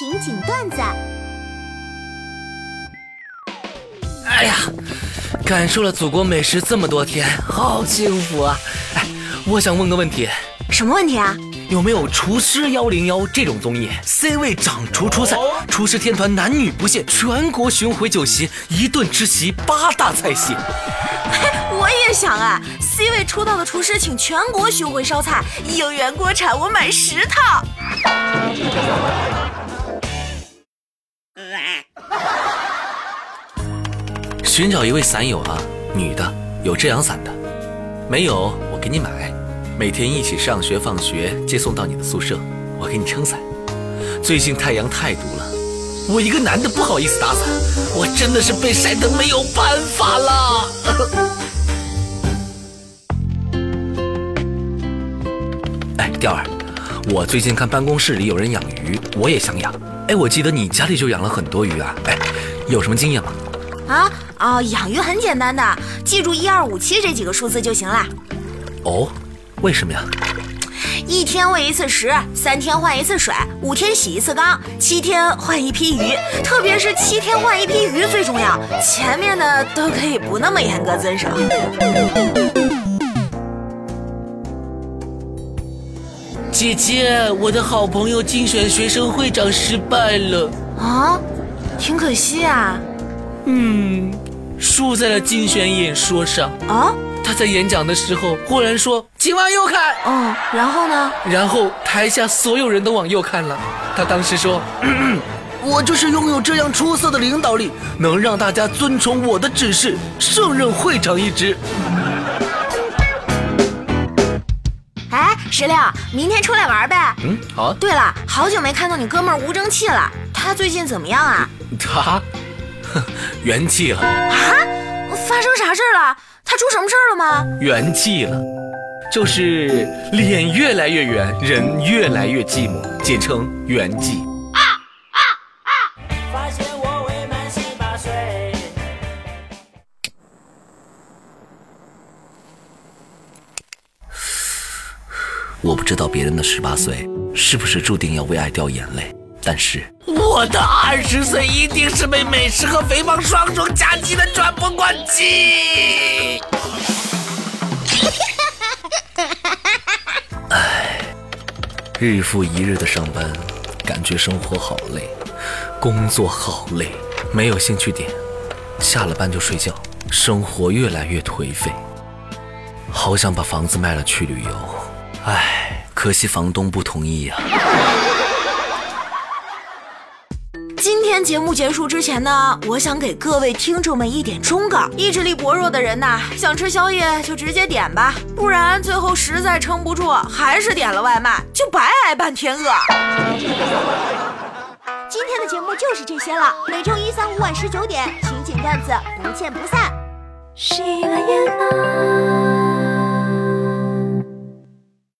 情景段子。哎呀，感受了祖国美食这么多天，好幸福啊！哎，我想问个问题，什么问题啊？有没有《厨师幺零幺》这种综艺？C 位掌厨出赛，厨师天团男女不限，全国巡回酒席，一顿吃席八大菜系。我也想啊，C 位出道的厨师请全国巡回烧菜，有缘锅铲我买十套。寻找一位伞友啊，女的，有遮阳伞的，没有我给你买。每天一起上学放学，接送到你的宿舍，我给你撑伞。最近太阳太毒了，我一个男的不好意思打伞，我真的是被晒得没有办法了。哎，钓儿，我最近看办公室里有人养鱼，我也想养。哎，我记得你家里就养了很多鱼啊，哎，有什么经验吗？啊啊，养鱼很简单的，记住一二五七这几个数字就行了。哦。为什么呀？一天喂一次食，三天换一次水，五天洗一次缸，七天换一批鱼。特别是七天换一批鱼最重要，前面的都可以不那么严格遵守。姐姐，我的好朋友竞选学生会长失败了啊，挺可惜啊。嗯，输在了竞选演说上啊。他在演讲的时候忽然说：“请往右看。”嗯，然后呢？然后台下所有人都往右看了。他当时说：“ 我就是拥有这样出色的领导力，能让大家遵从我的指示，胜任会长一职。”哎，石榴，明天出来玩呗？嗯，好。对了，好久没看到你哥们吴争气了，他最近怎么样啊？他，元气了。啊？发生啥事儿了？他出什么事儿了吗？圆寂了，就是脸越来越圆，人越来越寂寞，简称圆寂。啊啊啊！发现我未满十八岁。我不知道别人的十八岁是不是注定要为爱掉眼泪，但是我的二十岁一定是被美食和肥胖双重夹击的喘不过气。日复一日的上班，感觉生活好累，工作好累，没有兴趣点，下了班就睡觉，生活越来越颓废。好想把房子卖了去旅游，唉，可惜房东不同意呀。节目结束之前呢，我想给各位听众们一点忠告：意志力薄弱的人呐，想吃宵夜就直接点吧，不然最后实在撑不住，还是点了外卖，就白挨半天饿。今天的节目就是这些了，每周一、三、五晚十九点，情景段子不见不散。